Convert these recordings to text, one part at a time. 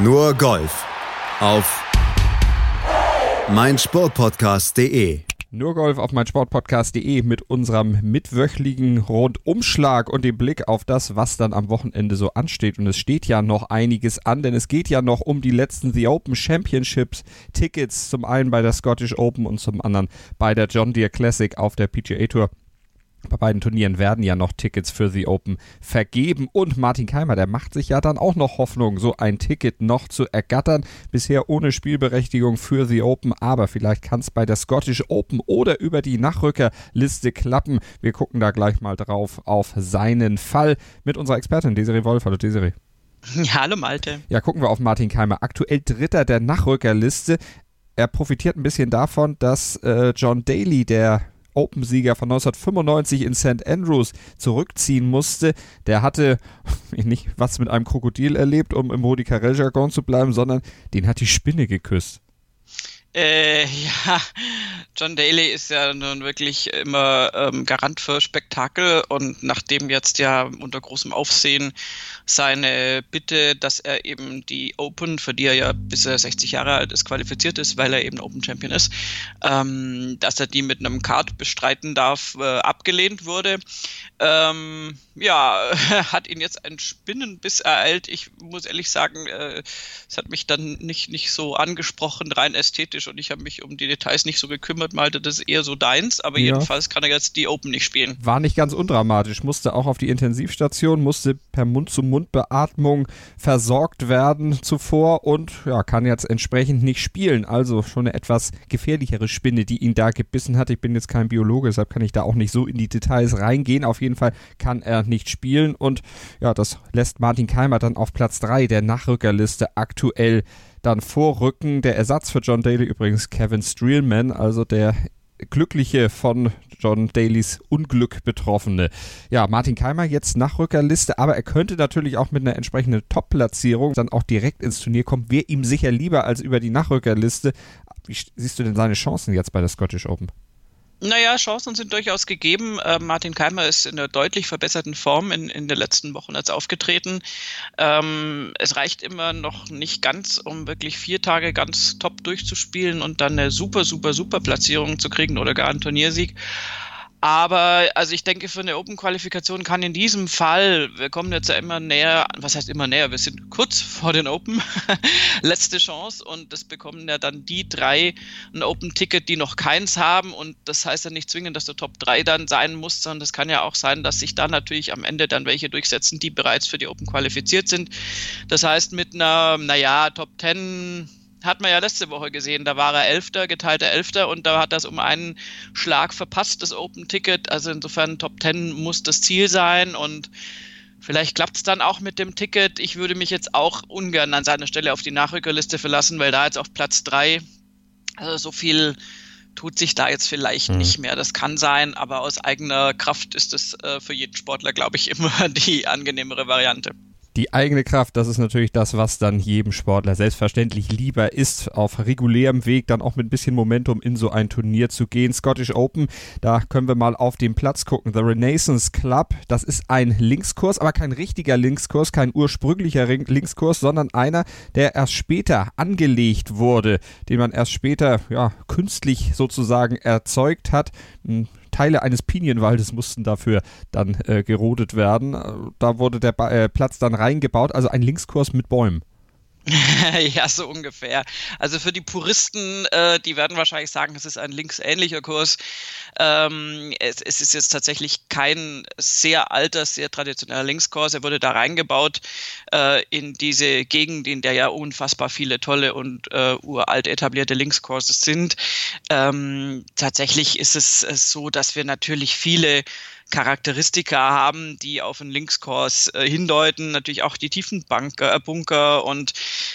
Nur Golf auf meinsportpodcast.de. Nur Golf auf meinsportpodcast.de mit unserem mitwöchligen Rundumschlag und dem Blick auf das, was dann am Wochenende so ansteht. Und es steht ja noch einiges an, denn es geht ja noch um die letzten The Open Championships Tickets. Zum einen bei der Scottish Open und zum anderen bei der John Deere Classic auf der PGA Tour. Bei beiden Turnieren werden ja noch Tickets für The Open vergeben und Martin Keimer, der macht sich ja dann auch noch Hoffnung, so ein Ticket noch zu ergattern. Bisher ohne Spielberechtigung für The Open, aber vielleicht kann es bei der Scottish Open oder über die Nachrückerliste klappen. Wir gucken da gleich mal drauf auf seinen Fall mit unserer Expertin Desiree Wolf. Hallo Desiree. Ja, hallo Malte. Ja, gucken wir auf Martin Keimer. Aktuell Dritter der Nachrückerliste. Er profitiert ein bisschen davon, dass äh, John Daly, der Open-Sieger von 1995 in St. Andrews zurückziehen musste. Der hatte nicht was mit einem Krokodil erlebt, um im Rudi Carell-Jargon zu bleiben, sondern den hat die Spinne geküsst. Äh, ja, John Daly ist ja nun wirklich immer ähm, Garant für Spektakel und nachdem jetzt ja unter großem Aufsehen seine Bitte, dass er eben die Open, für die er ja bis er 60 Jahre alt ist, qualifiziert ist, weil er eben Open Champion ist, ähm, dass er die mit einem Card bestreiten darf, äh, abgelehnt wurde. Ähm, ja, hat ihn jetzt ein Spinnenbiss ereilt. Ich muss ehrlich sagen, äh, es hat mich dann nicht, nicht so angesprochen, rein ästhetisch und ich habe mich um die Details nicht so gekümmert, malte das ist eher so deins, aber ja. jedenfalls kann er jetzt die Open nicht spielen. War nicht ganz undramatisch, musste auch auf die Intensivstation, musste per Mund-zu-Mund-Beatmung versorgt werden zuvor und ja, kann jetzt entsprechend nicht spielen. Also schon eine etwas gefährlichere Spinne, die ihn da gebissen hat. Ich bin jetzt kein Biologe, deshalb kann ich da auch nicht so in die Details reingehen. Auf jeden Fall kann er nicht spielen und ja, das lässt Martin Keimer dann auf Platz 3 der Nachrückerliste aktuell dann vorrücken. Der Ersatz für John Daly übrigens Kevin Streelman, also der Glückliche von John Dalys Unglück Betroffene. Ja, Martin Keimer jetzt Nachrückerliste, aber er könnte natürlich auch mit einer entsprechenden Top-Platzierung dann auch direkt ins Turnier kommen. Wäre ihm sicher lieber als über die Nachrückerliste. Wie siehst du denn seine Chancen jetzt bei der Scottish Open? Naja, Chancen sind durchaus gegeben. Äh, Martin Keimer ist in einer deutlich verbesserten Form in, in den letzten Wochen jetzt aufgetreten. Ähm, es reicht immer noch nicht ganz, um wirklich vier Tage ganz top durchzuspielen und dann eine super, super, super Platzierung zu kriegen oder gar einen Turniersieg. Aber also ich denke, für eine Open-Qualifikation kann in diesem Fall, wir kommen jetzt ja immer näher, was heißt immer näher, wir sind kurz vor den Open, letzte Chance und das bekommen ja dann die drei ein Open-Ticket, die noch keins haben und das heißt ja nicht zwingend, dass der Top 3 dann sein muss, sondern das kann ja auch sein, dass sich da natürlich am Ende dann welche durchsetzen, die bereits für die Open qualifiziert sind. Das heißt, mit einer, naja, Top 10 hat man ja letzte Woche gesehen. Da war er Elfter, geteilter Elfter und da hat das um einen Schlag verpasst, das Open-Ticket. Also insofern Top Ten muss das Ziel sein und vielleicht klappt es dann auch mit dem Ticket. Ich würde mich jetzt auch ungern an seiner Stelle auf die Nachrückerliste verlassen, weil da jetzt auf Platz drei also so viel tut sich da jetzt vielleicht mhm. nicht mehr. Das kann sein, aber aus eigener Kraft ist es äh, für jeden Sportler, glaube ich, immer die angenehmere Variante die eigene Kraft, das ist natürlich das, was dann jedem Sportler selbstverständlich lieber ist, auf regulärem Weg dann auch mit ein bisschen Momentum in so ein Turnier zu gehen. Scottish Open, da können wir mal auf den Platz gucken. The Renaissance Club, das ist ein Linkskurs, aber kein richtiger Linkskurs, kein ursprünglicher Linkskurs, sondern einer, der erst später angelegt wurde, den man erst später ja, künstlich sozusagen erzeugt hat. Teile eines Pinienwaldes mussten dafür dann äh, gerodet werden. Da wurde der ba äh, Platz dann reingebaut, also ein Linkskurs mit Bäumen. ja, so ungefähr. Also für die Puristen, äh, die werden wahrscheinlich sagen, es ist ein linksähnlicher Kurs. Ähm, es, es, ist jetzt tatsächlich kein sehr alter, sehr traditioneller Linkskurs. Er wurde da reingebaut äh, in diese Gegend, in der ja unfassbar viele tolle und äh, uralt etablierte Linkskurses sind. Ähm, tatsächlich ist es so, dass wir natürlich viele Charakteristika haben, die auf einen Linkskurs äh, hindeuten. Natürlich auch die tiefen Bunker, äh, Bunker und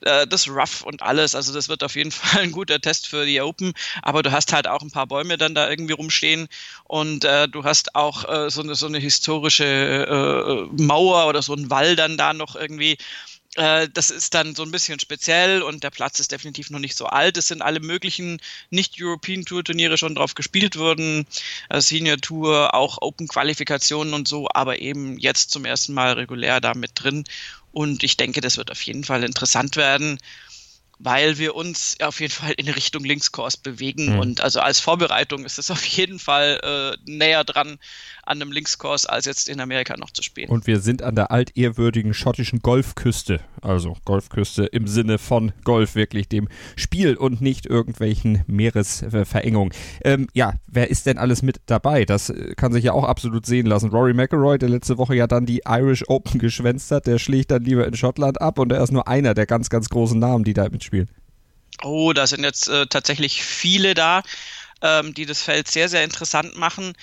äh, das Rough und alles. Also das wird auf jeden Fall ein guter Test für die Open. Aber du hast halt auch ein paar Bäume dann da irgendwie rumstehen und äh, du hast auch äh, so, eine, so eine historische äh, Mauer oder so ein Wall dann da noch irgendwie äh, das ist dann so ein bisschen speziell und der Platz ist definitiv noch nicht so alt. Es sind alle möglichen nicht-European Tour Turniere schon drauf gespielt worden, äh, Senior Tour, auch Open Qualifikationen und so, aber eben jetzt zum ersten Mal regulär da mit drin. Und ich denke, das wird auf jeden Fall interessant werden weil wir uns auf jeden Fall in Richtung Linkskurs bewegen. Mhm. Und also als Vorbereitung ist es auf jeden Fall äh, näher dran an einem Linkskurs, als jetzt in Amerika noch zu spielen. Und wir sind an der altehrwürdigen schottischen Golfküste. Also Golfküste im Sinne von Golf, wirklich dem Spiel und nicht irgendwelchen Meeresverengungen. Ähm, ja, wer ist denn alles mit dabei? Das äh, kann sich ja auch absolut sehen lassen. Rory McIlroy, der letzte Woche ja dann die Irish Open geschwänzt hat, der schlägt dann lieber in Schottland ab und er ist nur einer der ganz, ganz großen Namen, die da mitspielen. Oh, da sind jetzt äh, tatsächlich viele da, ähm, die das Feld sehr, sehr interessant machen.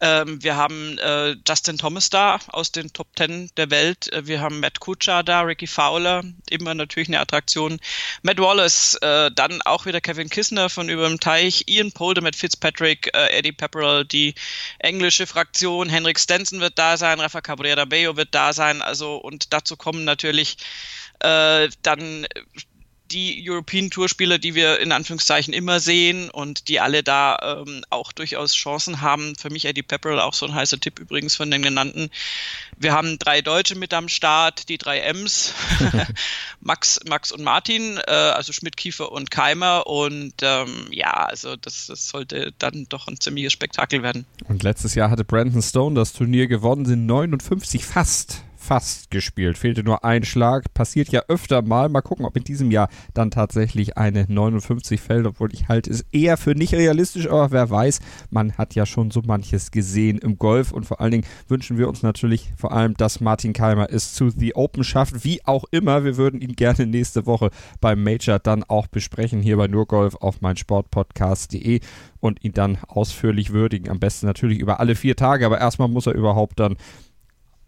Ähm, wir haben äh, Justin Thomas da aus den Top Ten der Welt. Äh, wir haben Matt Kuchar da, Ricky Fowler, immer natürlich eine Attraktion. Matt Wallace, äh, dann auch wieder Kevin Kissner von über dem Teich, Ian Polder, Matt Fitzpatrick, äh, Eddie Pepperell, die englische Fraktion, Henrik Stenson wird da sein, Rafa Cabrera Bello wird da sein. Also und dazu kommen natürlich äh, dann die European Tour Spieler, die wir in Anführungszeichen immer sehen und die alle da ähm, auch durchaus Chancen haben. Für mich Eddie Pepperell auch so ein heißer Tipp übrigens von den genannten. Wir haben drei Deutsche mit am Start, die drei M's, Max, Max und Martin, äh, also Schmidt, Kiefer und Keimer und ähm, ja, also das, das sollte dann doch ein ziemliches Spektakel werden. Und letztes Jahr hatte Brandon Stone das Turnier gewonnen, sind 59 fast fast gespielt. Fehlte nur ein Schlag. Passiert ja öfter mal. Mal gucken, ob in diesem Jahr dann tatsächlich eine 59 fällt, obwohl ich halte es eher für nicht realistisch, aber wer weiß, man hat ja schon so manches gesehen im Golf und vor allen Dingen wünschen wir uns natürlich vor allem, dass Martin Keimer es zu The Open schafft. Wie auch immer, wir würden ihn gerne nächste Woche beim Major dann auch besprechen, hier bei Nurgolf auf meinsportpodcast.de und ihn dann ausführlich würdigen. Am besten natürlich über alle vier Tage, aber erstmal muss er überhaupt dann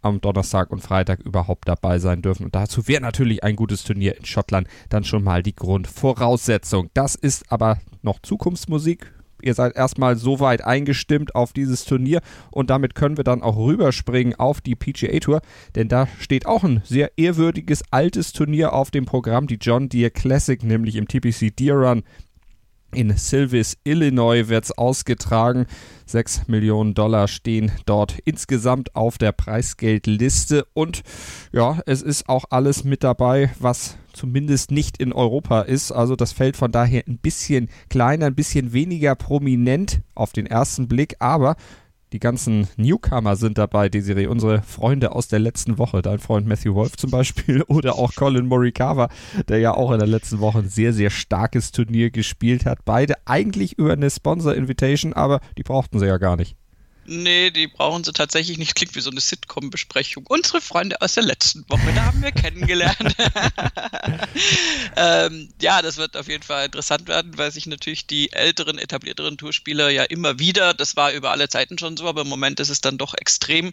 am Donnerstag und Freitag überhaupt dabei sein dürfen. Und dazu wäre natürlich ein gutes Turnier in Schottland dann schon mal die Grundvoraussetzung. Das ist aber noch Zukunftsmusik. Ihr seid erstmal so weit eingestimmt auf dieses Turnier und damit können wir dann auch rüberspringen auf die PGA Tour, denn da steht auch ein sehr ehrwürdiges altes Turnier auf dem Programm, die John Deere Classic, nämlich im TPC Deer Run in Silvis, Illinois wird es ausgetragen. 6 Millionen Dollar stehen dort insgesamt auf der Preisgeldliste. Und ja, es ist auch alles mit dabei, was zumindest nicht in Europa ist. Also das fällt von daher ein bisschen kleiner, ein bisschen weniger prominent auf den ersten Blick. Aber die ganzen Newcomer sind dabei, Desiree, unsere Freunde aus der letzten Woche, dein Freund Matthew Wolf zum Beispiel oder auch Colin Morikawa, der ja auch in der letzten Woche ein sehr, sehr starkes Turnier gespielt hat. Beide eigentlich über eine Sponsor-Invitation, aber die brauchten sie ja gar nicht. Nee, die brauchen sie tatsächlich nicht. Klingt wie so eine Sitcom-Besprechung. Unsere Freunde aus der letzten Woche, da haben wir kennengelernt. ähm, ja, das wird auf jeden Fall interessant werden, weil sich natürlich die älteren, etablierteren Tourspieler ja immer wieder, das war über alle Zeiten schon so, aber im Moment ist es dann doch extrem,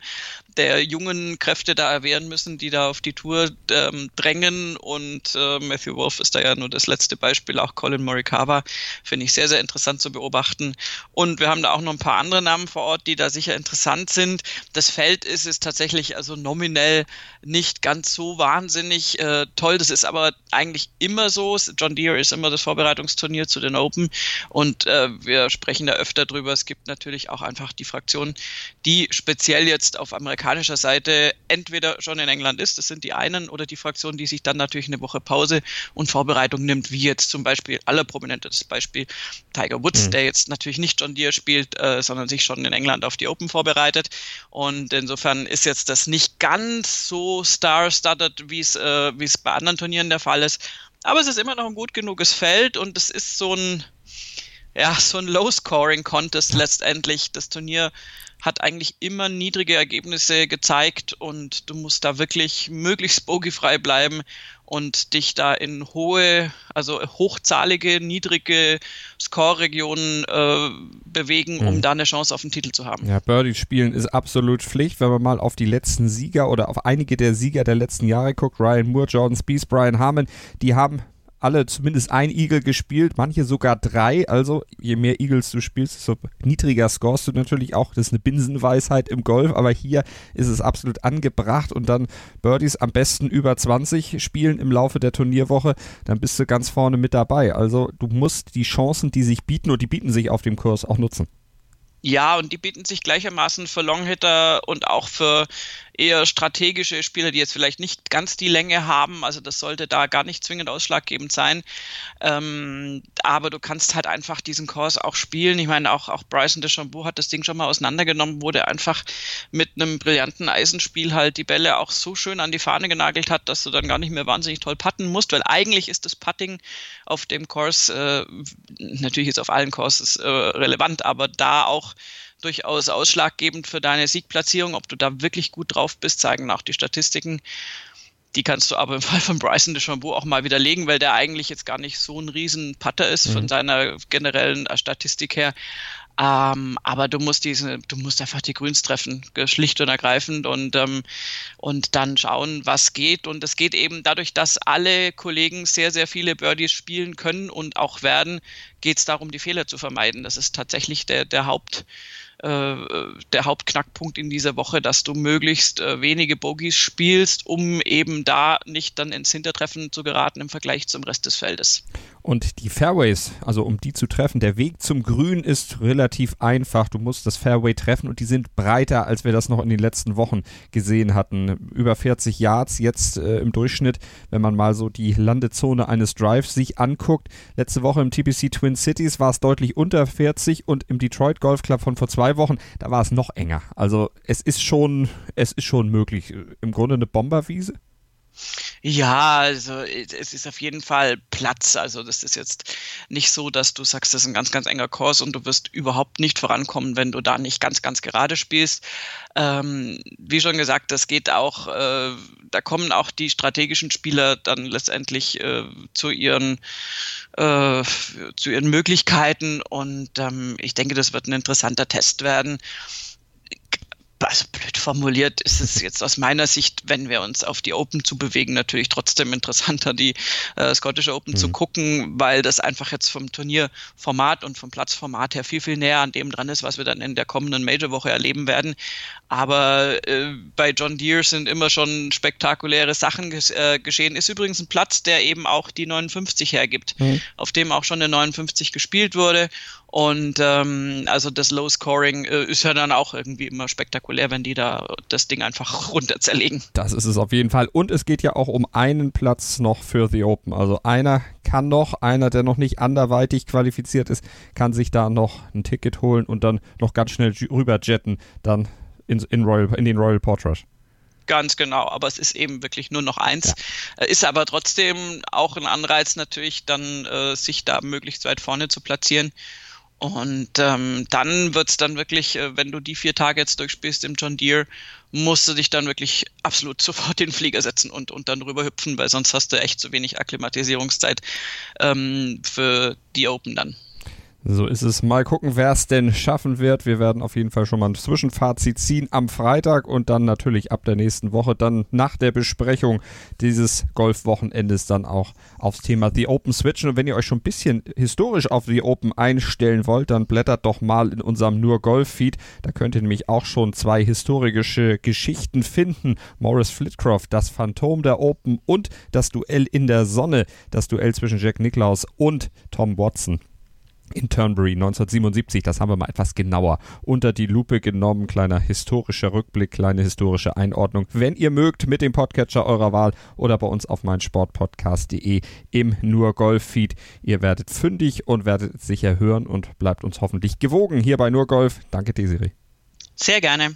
der jungen Kräfte da erwehren müssen, die da auf die Tour ähm, drängen. Und äh, Matthew Wolf ist da ja nur das letzte Beispiel, auch Colin Morikawa, finde ich sehr, sehr interessant zu beobachten. Und wir haben da auch noch ein paar andere Namen vor Ort, die da sicher interessant sind. Das Feld ist es tatsächlich also nominell nicht ganz so wahnsinnig äh, toll. Das ist aber eigentlich immer so. John Deere ist immer das Vorbereitungsturnier zu den Open und äh, wir sprechen da öfter drüber. Es gibt natürlich auch einfach die Fraktion, die speziell jetzt auf amerikanischer Seite entweder schon in England ist, das sind die einen, oder die Fraktion, die sich dann natürlich eine Woche Pause und Vorbereitung nimmt, wie jetzt zum Beispiel aller prominentes Beispiel Tiger Woods, mhm. der jetzt natürlich nicht John Deere spielt, äh, sondern sich schon in England auf die Open vorbereitet. Und insofern ist jetzt das nicht ganz so star-studded, wie es äh, es bei anderen Turnieren der Fall ist. Aber es ist immer noch ein gut genuges Feld und es ist so ein ja, so ein Low-Scoring-Contest letztendlich. Das Turnier hat eigentlich immer niedrige Ergebnisse gezeigt und du musst da wirklich möglichst bogiefrei bleiben und dich da in hohe, also hochzahlige, niedrige Score-Regionen äh, bewegen, um mhm. da eine Chance auf den Titel zu haben. Ja, Birdie spielen ist absolut Pflicht, wenn man mal auf die letzten Sieger oder auf einige der Sieger der letzten Jahre guckt. Ryan Moore, Jordan Spieth, Brian Harmon, die haben alle zumindest ein Eagle gespielt, manche sogar drei. Also je mehr Eagles du spielst, desto niedriger scorest du natürlich auch. Das ist eine Binsenweisheit im Golf, aber hier ist es absolut angebracht und dann Birdies am besten über 20 spielen im Laufe der Turnierwoche, dann bist du ganz vorne mit dabei. Also du musst die Chancen, die sich bieten und die bieten sich auf dem Kurs auch nutzen. Ja, und die bieten sich gleichermaßen für Longhitter und auch für eher strategische Spieler, die jetzt vielleicht nicht ganz die Länge haben. Also das sollte da gar nicht zwingend ausschlaggebend sein. Ähm, aber du kannst halt einfach diesen Kurs auch spielen. Ich meine, auch, auch Bryson DeChambeau hat das Ding schon mal auseinandergenommen, wurde einfach mit einem brillanten Eisenspiel halt die Bälle auch so schön an die Fahne genagelt hat, dass du dann gar nicht mehr wahnsinnig toll putten musst, weil eigentlich ist das Putting auf dem Kurs, äh, natürlich ist auf allen Courses äh, relevant, aber da auch durchaus ausschlaggebend für deine Siegplatzierung. Ob du da wirklich gut drauf bist, zeigen auch die Statistiken. Die kannst du aber im Fall von Bryson DeChambeau auch mal widerlegen, weil der eigentlich jetzt gar nicht so ein riesen Putter ist mhm. von seiner generellen Statistik her. Ähm, aber du musst diese, du musst einfach die Grüns treffen, schlicht und ergreifend und, ähm, und dann schauen, was geht. Und es geht eben dadurch, dass alle Kollegen sehr, sehr viele Birdies spielen können und auch werden, geht es darum, die Fehler zu vermeiden. Das ist tatsächlich der, der Haupt, äh, der Hauptknackpunkt in dieser Woche, dass du möglichst äh, wenige Bogies spielst, um eben da nicht dann ins Hintertreffen zu geraten im Vergleich zum Rest des Feldes. Und die Fairways, also um die zu treffen, der Weg zum Grün ist relativ einfach. Du musst das Fairway treffen und die sind breiter, als wir das noch in den letzten Wochen gesehen hatten. Über 40 Yards jetzt äh, im Durchschnitt, wenn man mal so die Landezone eines Drives sich anguckt. Letzte Woche im TPC Twin Cities war es deutlich unter 40 und im Detroit Golf Club von vor zwei Wochen, da war es noch enger. Also es ist schon, es ist schon möglich. Im Grunde eine Bomberwiese. Ja, also es ist auf jeden Fall Platz. Also das ist jetzt nicht so, dass du sagst, das ist ein ganz, ganz enger Kurs und du wirst überhaupt nicht vorankommen, wenn du da nicht ganz, ganz gerade spielst. Ähm, wie schon gesagt, das geht auch, äh, da kommen auch die strategischen Spieler dann letztendlich äh, zu ihren äh, zu ihren Möglichkeiten und ähm, ich denke, das wird ein interessanter Test werden also blöd formuliert ist es jetzt aus meiner Sicht, wenn wir uns auf die Open zu bewegen, natürlich trotzdem interessanter, die äh, Scottish Open mhm. zu gucken, weil das einfach jetzt vom Turnierformat und vom Platzformat her viel, viel näher an dem dran ist, was wir dann in der kommenden Major-Woche erleben werden. Aber äh, bei John Deere sind immer schon spektakuläre Sachen ges äh, geschehen. Ist übrigens ein Platz, der eben auch die 59 hergibt, mhm. auf dem auch schon eine 59 gespielt wurde. Und ähm, also das Low Scoring äh, ist ja dann auch irgendwie immer spektakulär, wenn die da das Ding einfach runter zerlegen. Das ist es auf jeden Fall. Und es geht ja auch um einen Platz noch für The Open. Also einer kann noch, einer, der noch nicht anderweitig qualifiziert ist, kann sich da noch ein Ticket holen und dann noch ganz schnell rüber jetten, dann in, in, Royal, in den Royal Portrush. Ganz genau, aber es ist eben wirklich nur noch eins. Ja. Ist aber trotzdem auch ein Anreiz natürlich, dann äh, sich da möglichst weit vorne zu platzieren. Und ähm, dann wird's dann wirklich, äh, wenn du die vier Tage jetzt durchspielst im John Deere, musst du dich dann wirklich absolut sofort in den Flieger setzen und, und dann rüber hüpfen, weil sonst hast du echt zu wenig Akklimatisierungszeit ähm, für die Open dann. So ist es. Mal gucken, wer es denn schaffen wird. Wir werden auf jeden Fall schon mal ein Zwischenfazit ziehen am Freitag und dann natürlich ab der nächsten Woche, dann nach der Besprechung dieses Golfwochenendes dann auch aufs Thema The Open switchen. Und wenn ihr euch schon ein bisschen historisch auf The Open einstellen wollt, dann blättert doch mal in unserem Nur Golf Feed. Da könnt ihr nämlich auch schon zwei historische Geschichten finden. Morris Flitcroft, das Phantom der Open und das Duell in der Sonne, das Duell zwischen Jack Nicklaus und Tom Watson in Turnberry 1977. Das haben wir mal etwas genauer unter die Lupe genommen. Kleiner historischer Rückblick, kleine historische Einordnung. Wenn ihr mögt, mit dem Podcatcher eurer Wahl oder bei uns auf meinsportpodcast.de im Nur Golf Feed. Ihr werdet fündig und werdet sicher hören und bleibt uns hoffentlich gewogen hier bei Nur Golf. Danke, Desiree. Sehr gerne.